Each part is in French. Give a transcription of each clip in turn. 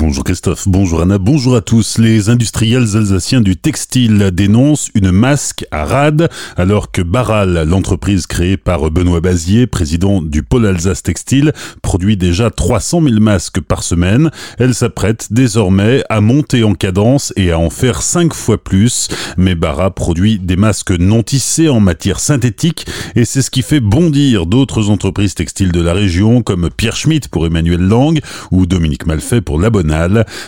Bonjour Christophe, bonjour Anna, bonjour à tous. Les industriels alsaciens du textile dénoncent une masque à rade alors que Baral, l'entreprise créée par Benoît Bazier, président du pôle Alsace Textile, produit déjà 300 000 masques par semaine. Elle s'apprête désormais à monter en cadence et à en faire 5 fois plus. Mais Bara produit des masques non tissés en matière synthétique et c'est ce qui fait bondir d'autres entreprises textiles de la région comme Pierre Schmitt pour Emmanuel Lang ou Dominique Malfait pour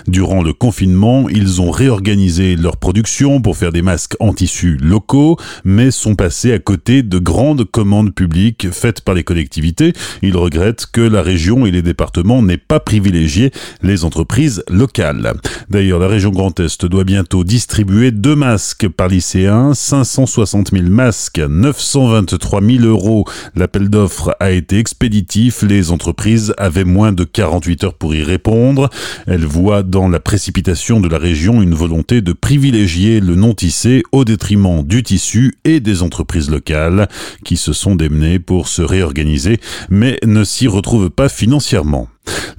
Durant le confinement, ils ont réorganisé leur production pour faire des masques en tissu locaux, mais sont passés à côté de grandes commandes publiques faites par les collectivités. Ils regrettent que la région et les départements n'aient pas privilégié les entreprises locales. D'ailleurs, la région Grand Est doit bientôt distribuer deux masques par lycéen, 560 000 masques, 923 000 euros. L'appel d'offres a été expéditif, les entreprises avaient moins de 48 heures pour y répondre. Elle voit dans la précipitation de la région une volonté de privilégier le non-tissé au détriment du tissu et des entreprises locales qui se sont démenées pour se réorganiser mais ne s'y retrouvent pas financièrement.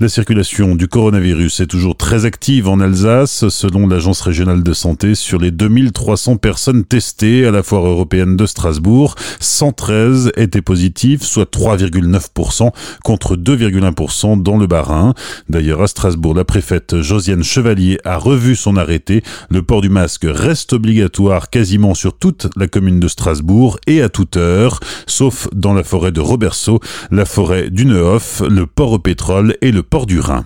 La circulation du coronavirus est toujours très active en Alsace. Selon l'Agence régionale de santé, sur les 2300 personnes testées à la foire européenne de Strasbourg, 113 étaient positives, soit 3,9% contre 2,1% dans le Bas-Rhin. D'ailleurs, à Strasbourg, la préfète Josiane Chevalier a revu son arrêté. Le port du masque reste obligatoire quasiment sur toute la commune de Strasbourg et à toute heure, sauf dans la forêt de Roberceau, la forêt du Nehof, le port au pétrole et le port du Rhin.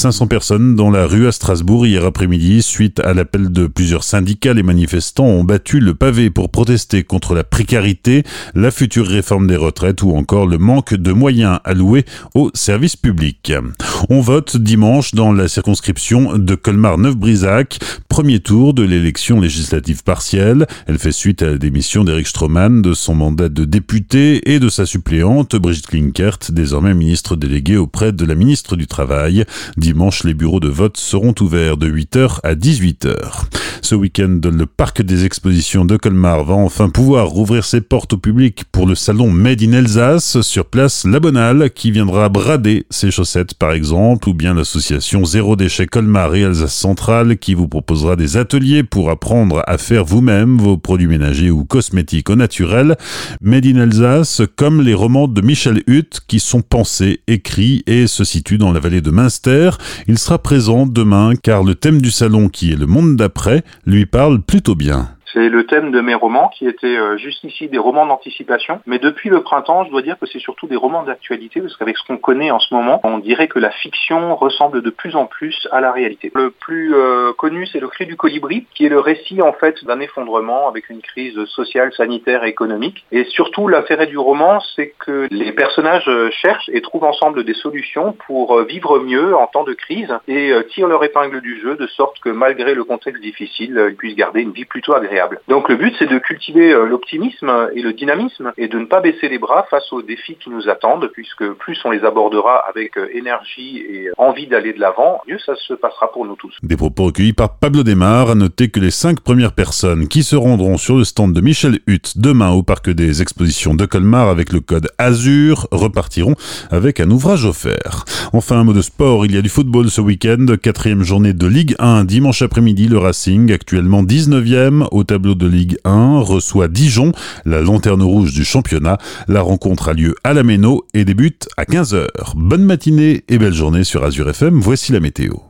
500 personnes dans la rue à Strasbourg hier après-midi suite à l'appel de plusieurs syndicats. Les manifestants ont battu le pavé pour protester contre la précarité, la future réforme des retraites ou encore le manque de moyens alloués aux services publics. On vote dimanche dans la circonscription de Colmar-Neuf-Brisac, premier tour de l'élection législative partielle. Elle fait suite à la démission d'Eric Stroman de son mandat de député et de sa suppléante Brigitte Klinkert, désormais ministre déléguée auprès de la ministre du Travail. Dimanche, les bureaux de vote seront ouverts de 8h à 18h. Ce week-end, le parc des expositions de Colmar va enfin pouvoir rouvrir ses portes au public pour le salon Made in Alsace. Sur place, la Bonale qui viendra brader ses chaussettes par exemple, ou bien l'association Zéro Déchet Colmar et Alsace Centrale qui vous proposera des ateliers pour apprendre à faire vous-même vos produits ménagers ou cosmétiques au naturel. Made in Alsace, comme les romans de Michel Hutt qui sont pensés, écrits et se situent dans la vallée de Münster. Il sera présent demain car le thème du salon qui est le monde d'après lui parle plutôt bien. C'est le thème de mes romans qui étaient euh, juste ici des romans d'anticipation. Mais depuis le printemps, je dois dire que c'est surtout des romans d'actualité parce qu'avec ce qu'on connaît en ce moment, on dirait que la fiction ressemble de plus en plus à la réalité. Le plus euh, connu, c'est Le Cri du Colibri, qui est le récit en fait d'un effondrement avec une crise sociale, sanitaire et économique. Et surtout, l'intérêt du roman, c'est que les personnages euh, cherchent et trouvent ensemble des solutions pour vivre mieux en temps de crise et tirent leur épingle du jeu de sorte que malgré le contexte difficile, ils puissent garder une vie plutôt agréable. Donc le but, c'est de cultiver euh, l'optimisme et le dynamisme et de ne pas baisser les bras face aux défis qui nous attendent, puisque plus on les abordera avec euh, énergie et envie d'aller de l'avant, mieux ça se passera pour nous tous. Des propos recueillis par Pablo Desmar. À noter que les cinq premières personnes qui se rendront sur le stand de Michel Hutt demain au parc des expositions de Colmar avec le code Azur repartiront avec un ouvrage offert. Enfin, un mot de sport. Il y a du football ce week-end. Quatrième journée de Ligue 1. Dimanche après-midi, le Racing, actuellement 19e au tableau de Ligue 1 reçoit Dijon, la lanterne rouge du championnat. La rencontre a lieu à la Méno et débute à 15h. Bonne matinée et belle journée sur Azure FM. Voici la météo.